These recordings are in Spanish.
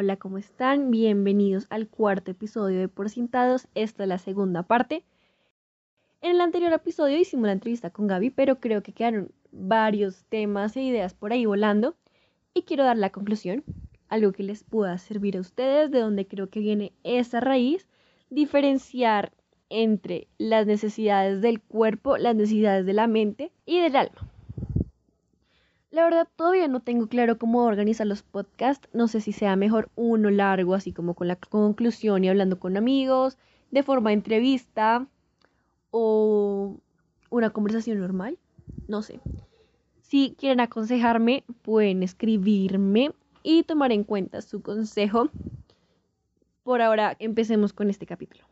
Hola, ¿cómo están? Bienvenidos al cuarto episodio de Por Esta es la segunda parte. En el anterior episodio hicimos la entrevista con Gaby, pero creo que quedaron varios temas e ideas por ahí volando. Y quiero dar la conclusión, algo que les pueda servir a ustedes, de donde creo que viene esa raíz, diferenciar entre las necesidades del cuerpo, las necesidades de la mente y del alma. La verdad, todavía no tengo claro cómo organizar los podcasts. No sé si sea mejor uno largo, así como con la conclusión y hablando con amigos, de forma entrevista o una conversación normal. No sé. Si quieren aconsejarme, pueden escribirme y tomar en cuenta su consejo. Por ahora, empecemos con este capítulo.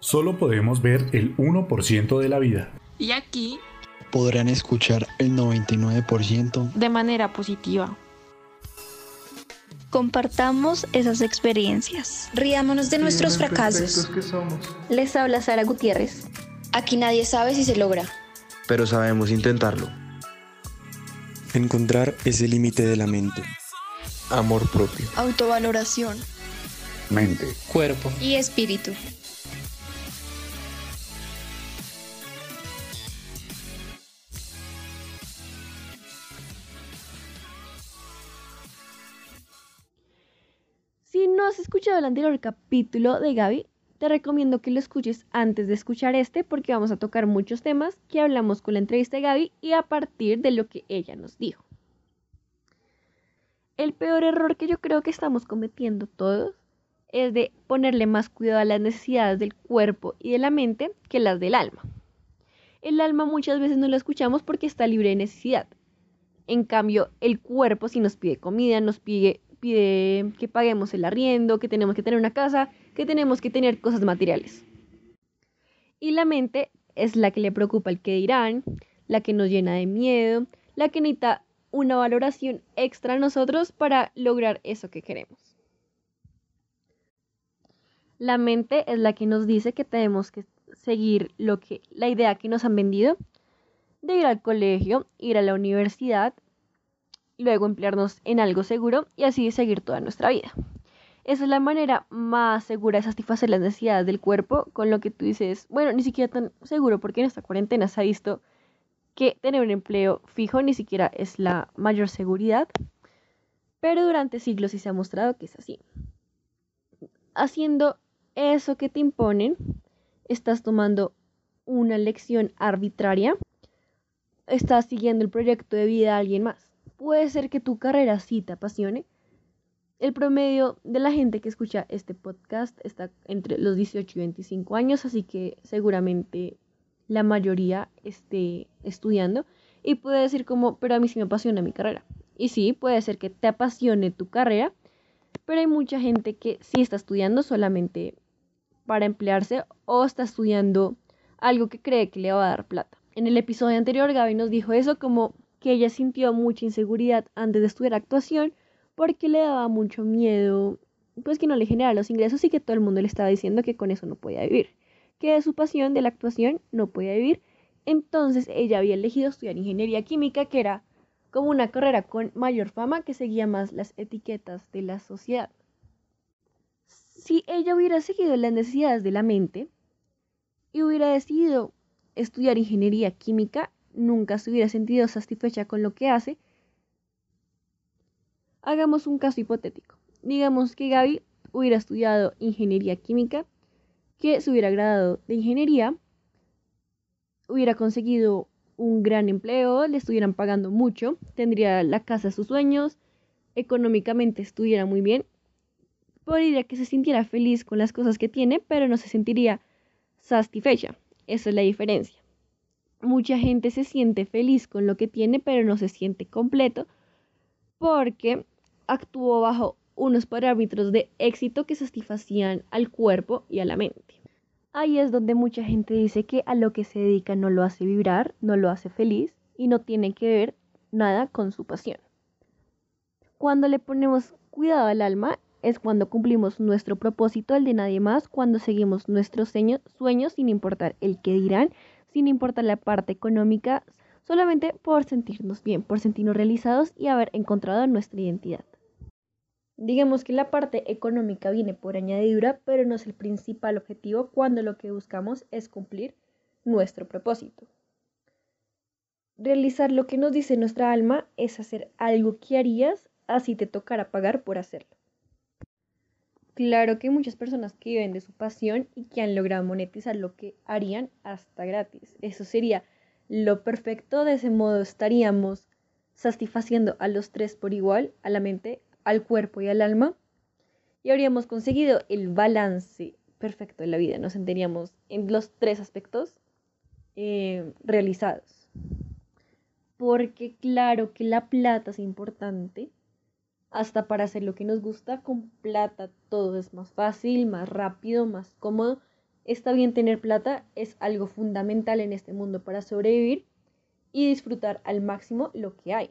Solo podemos ver el 1% de la vida. Y aquí podrán escuchar el 99% de manera positiva. Compartamos esas experiencias. Riámonos de nuestros fracasos. Les habla Sara Gutiérrez. Aquí nadie sabe si se logra. Pero sabemos intentarlo. Encontrar ese límite de la mente. Amor propio. Autovaloración. Mente. Cuerpo. Y espíritu. Escuchado el capítulo de Gaby, te recomiendo que lo escuches antes de escuchar este porque vamos a tocar muchos temas que hablamos con la entrevista de Gaby y a partir de lo que ella nos dijo. El peor error que yo creo que estamos cometiendo todos es de ponerle más cuidado a las necesidades del cuerpo y de la mente que las del alma. El alma muchas veces no lo escuchamos porque está libre de necesidad. En cambio, el cuerpo si nos pide comida, nos pide pide que paguemos el arriendo, que tenemos que tener una casa, que tenemos que tener cosas materiales. Y la mente es la que le preocupa el que dirán, la que nos llena de miedo, la que necesita una valoración extra a nosotros para lograr eso que queremos. La mente es la que nos dice que tenemos que seguir lo que la idea que nos han vendido de ir al colegio, ir a la universidad, luego emplearnos en algo seguro y así seguir toda nuestra vida. Esa es la manera más segura de satisfacer las necesidades del cuerpo, con lo que tú dices, bueno, ni siquiera tan seguro, porque en esta cuarentena se ha visto que tener un empleo fijo ni siquiera es la mayor seguridad, pero durante siglos sí se ha mostrado que es así. Haciendo eso que te imponen, estás tomando una lección arbitraria, estás siguiendo el proyecto de vida de alguien más puede ser que tu carrera sí te apasione. El promedio de la gente que escucha este podcast está entre los 18 y 25 años, así que seguramente la mayoría esté estudiando y puede decir como, pero a mí sí me apasiona mi carrera. Y sí, puede ser que te apasione tu carrera, pero hay mucha gente que sí está estudiando solamente para emplearse o está estudiando algo que cree que le va a dar plata. En el episodio anterior Gaby nos dijo eso como que ella sintió mucha inseguridad antes de estudiar actuación porque le daba mucho miedo, pues que no le generara los ingresos y que todo el mundo le estaba diciendo que con eso no podía vivir, que de su pasión de la actuación no podía vivir. Entonces ella había elegido estudiar ingeniería química, que era como una carrera con mayor fama que seguía más las etiquetas de la sociedad. Si ella hubiera seguido las necesidades de la mente y hubiera decidido estudiar ingeniería química, nunca se hubiera sentido satisfecha con lo que hace, hagamos un caso hipotético. Digamos que Gaby hubiera estudiado ingeniería química, que se hubiera graduado de ingeniería, hubiera conseguido un gran empleo, le estuvieran pagando mucho, tendría la casa de sus sueños, económicamente estuviera muy bien, podría que se sintiera feliz con las cosas que tiene, pero no se sentiría satisfecha. Esa es la diferencia mucha gente se siente feliz con lo que tiene, pero no se siente completo porque actuó bajo unos parámetros de éxito que satisfacían al cuerpo y a la mente. Ahí es donde mucha gente dice que a lo que se dedica no lo hace vibrar, no lo hace feliz y no tiene que ver nada con su pasión. Cuando le ponemos cuidado al alma es cuando cumplimos nuestro propósito, el de nadie más, cuando seguimos nuestros sueños, sin importar el que dirán sin importar la parte económica, solamente por sentirnos bien, por sentirnos realizados y haber encontrado nuestra identidad. Digamos que la parte económica viene por añadidura, pero no es el principal objetivo cuando lo que buscamos es cumplir nuestro propósito. Realizar lo que nos dice nuestra alma es hacer algo que harías así te tocará pagar por hacerlo. Claro que hay muchas personas que viven de su pasión y que han logrado monetizar lo que harían hasta gratis. Eso sería lo perfecto, de ese modo estaríamos satisfaciendo a los tres por igual, a la mente, al cuerpo y al alma, y habríamos conseguido el balance perfecto de la vida. Nos sentiríamos en los tres aspectos eh, realizados. Porque claro que la plata es importante, hasta para hacer lo que nos gusta, con plata todo es más fácil, más rápido, más cómodo. Está bien tener plata, es algo fundamental en este mundo para sobrevivir y disfrutar al máximo lo que hay.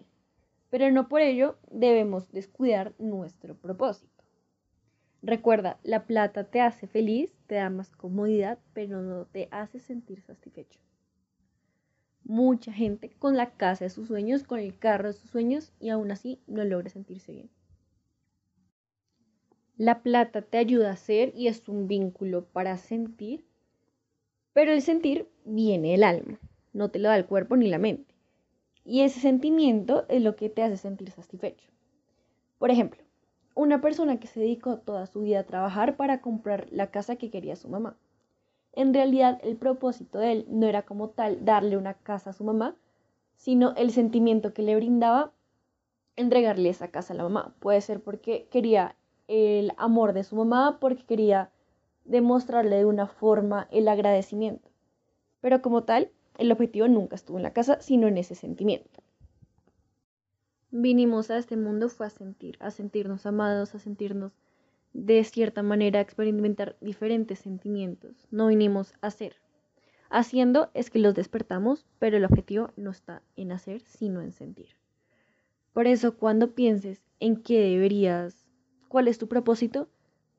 Pero no por ello debemos descuidar nuestro propósito. Recuerda, la plata te hace feliz, te da más comodidad, pero no te hace sentir satisfecho. Mucha gente con la casa de sus sueños, con el carro de sus sueños y aún así no logra sentirse bien. La plata te ayuda a ser y es un vínculo para sentir, pero el sentir viene del alma, no te lo da el cuerpo ni la mente. Y ese sentimiento es lo que te hace sentir satisfecho. Por ejemplo, una persona que se dedicó toda su vida a trabajar para comprar la casa que quería su mamá en realidad el propósito de él no era como tal darle una casa a su mamá, sino el sentimiento que le brindaba entregarle esa casa a la mamá. Puede ser porque quería el amor de su mamá, porque quería demostrarle de una forma el agradecimiento. Pero como tal, el objetivo nunca estuvo en la casa, sino en ese sentimiento. Vinimos a este mundo fue a sentir, a sentirnos amados, a sentirnos de cierta manera experimentar diferentes sentimientos. No vinimos a hacer. Haciendo es que los despertamos, pero el objetivo no está en hacer, sino en sentir. Por eso, cuando pienses en qué deberías, cuál es tu propósito,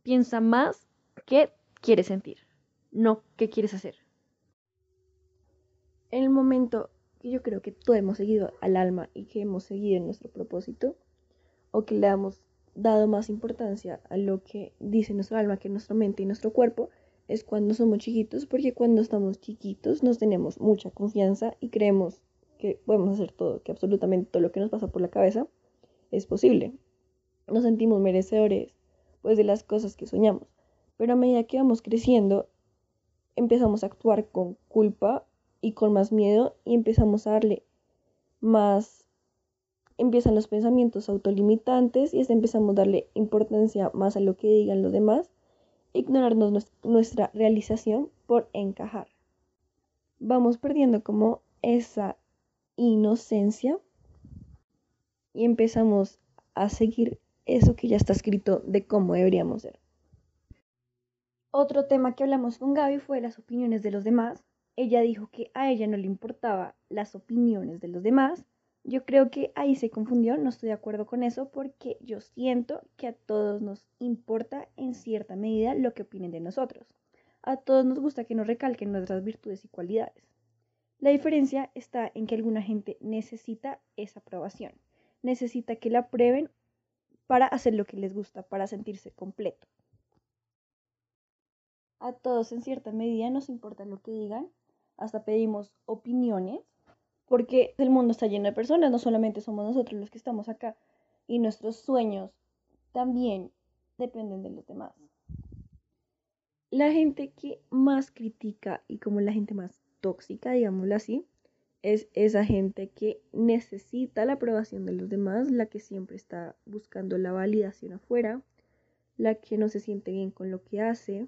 piensa más qué quieres sentir, no qué quieres hacer. En el momento que yo creo que todos hemos seguido al alma y que hemos seguido nuestro propósito, o que le damos dado más importancia a lo que dice nuestro alma que nuestra mente y nuestro cuerpo es cuando somos chiquitos, porque cuando estamos chiquitos nos tenemos mucha confianza y creemos que podemos hacer todo, que absolutamente todo lo que nos pasa por la cabeza es posible. Nos sentimos merecedores pues de las cosas que soñamos, pero a medida que vamos creciendo empezamos a actuar con culpa y con más miedo y empezamos a darle más empiezan los pensamientos autolimitantes y empezamos a darle importancia más a lo que digan los demás, ignorarnos nuestra realización por encajar. Vamos perdiendo como esa inocencia y empezamos a seguir eso que ya está escrito de cómo deberíamos ser. Otro tema que hablamos con Gaby fue las opiniones de los demás. Ella dijo que a ella no le importaba las opiniones de los demás, yo creo que ahí se confundió, no estoy de acuerdo con eso porque yo siento que a todos nos importa en cierta medida lo que opinen de nosotros. A todos nos gusta que nos recalquen nuestras virtudes y cualidades. La diferencia está en que alguna gente necesita esa aprobación, necesita que la aprueben para hacer lo que les gusta, para sentirse completo. A todos en cierta medida nos importa lo que digan, hasta pedimos opiniones porque el mundo está lleno de personas, no solamente somos nosotros los que estamos acá, y nuestros sueños también dependen de los demás. La gente que más critica y como la gente más tóxica, digámoslo así, es esa gente que necesita la aprobación de los demás, la que siempre está buscando la validación afuera, la que no se siente bien con lo que hace,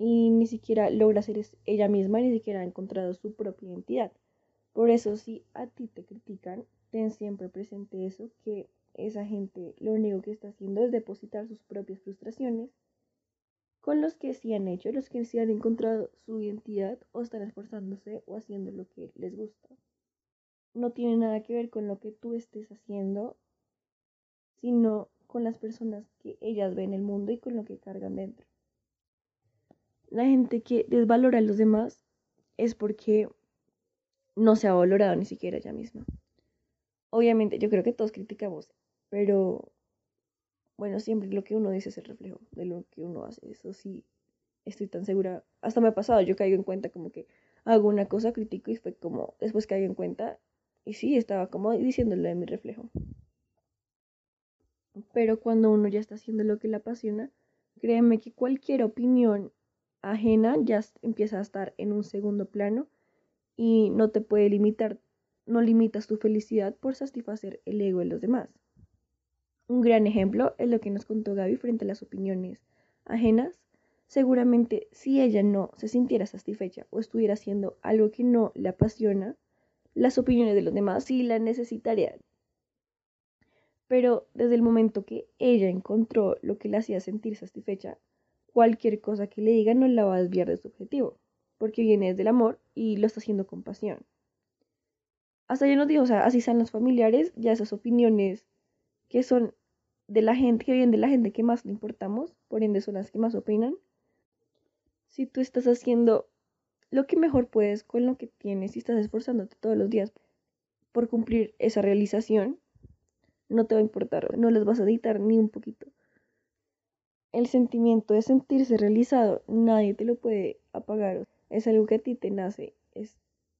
y ni siquiera logra ser ella misma, ni siquiera ha encontrado su propia identidad. Por eso si a ti te critican, ten siempre presente eso, que esa gente lo único que está haciendo es depositar sus propias frustraciones con los que sí han hecho, los que sí han encontrado su identidad o están esforzándose o haciendo lo que les gusta. No tiene nada que ver con lo que tú estés haciendo, sino con las personas que ellas ven el mundo y con lo que cargan dentro la gente que desvalora a los demás es porque no se ha valorado ni siquiera ella misma. Obviamente, yo creo que todos criticamos, pero bueno, siempre lo que uno dice es el reflejo de lo que uno hace. Eso sí, estoy tan segura. Hasta me ha pasado, yo caigo en cuenta como que hago una cosa, critico y fue como después caigo en cuenta y sí, estaba como diciéndole mi reflejo. Pero cuando uno ya está haciendo lo que le apasiona, créeme que cualquier opinión ajena ya empieza a estar en un segundo plano y no te puede limitar, no limitas tu felicidad por satisfacer el ego de los demás. Un gran ejemplo es lo que nos contó Gaby frente a las opiniones ajenas. Seguramente si ella no se sintiera satisfecha o estuviera haciendo algo que no le apasiona, las opiniones de los demás sí la necesitarían. Pero desde el momento que ella encontró lo que le hacía sentir satisfecha, cualquier cosa que le diga no la va a desviar de su objetivo, porque viene desde el amor y lo está haciendo con pasión. Hasta yo no digo, o sea, así sean los familiares, ya esas opiniones que son de la gente, que vienen de la gente que más le importamos, por ende son las que más opinan. Si tú estás haciendo lo que mejor puedes con lo que tienes y estás esforzándote todos los días por cumplir esa realización, no te va a importar, no les vas a editar ni un poquito. El sentimiento de sentirse realizado, nadie te lo puede apagar. Es algo que a ti te nace. Es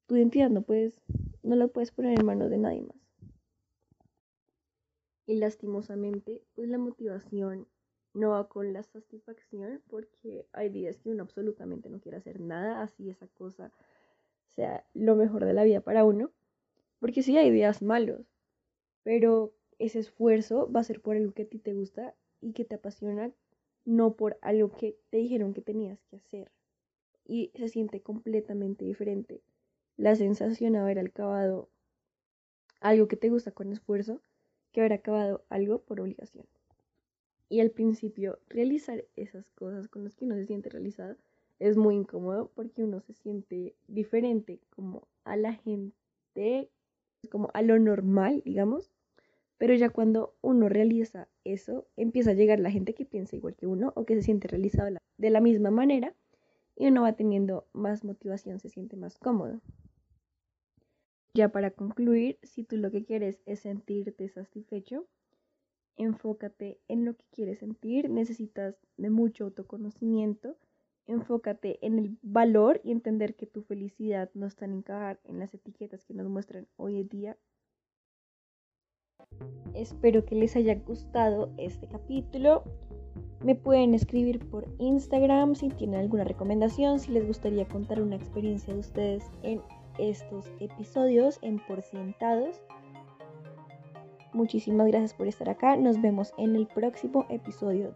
tu identidad, no puedes, no la puedes poner en manos de nadie más. Y lastimosamente, pues la motivación no va con la satisfacción porque hay días que uno absolutamente no quiere hacer nada, así esa cosa sea lo mejor de la vida para uno. Porque sí hay días malos, pero ese esfuerzo va a ser por algo que a ti te gusta y que te apasiona, no por algo que te dijeron que tenías que hacer. Y se siente completamente diferente la sensación de haber acabado algo que te gusta con esfuerzo que haber acabado algo por obligación. Y al principio realizar esas cosas con las que uno se siente realizado es muy incómodo porque uno se siente diferente como a la gente, como a lo normal, digamos. Pero ya cuando uno realiza eso, empieza a llegar la gente que piensa igual que uno o que se siente realizado de la misma manera y uno va teniendo más motivación, se siente más cómodo. Ya para concluir, si tú lo que quieres es sentirte satisfecho, enfócate en lo que quieres sentir, necesitas de mucho autoconocimiento, enfócate en el valor y entender que tu felicidad no está en encajar en las etiquetas que nos muestran hoy en día. Espero que les haya gustado este capítulo. Me pueden escribir por Instagram si tienen alguna recomendación, si les gustaría contar una experiencia de ustedes en estos episodios en porcientados. Muchísimas gracias por estar acá. Nos vemos en el próximo episodio.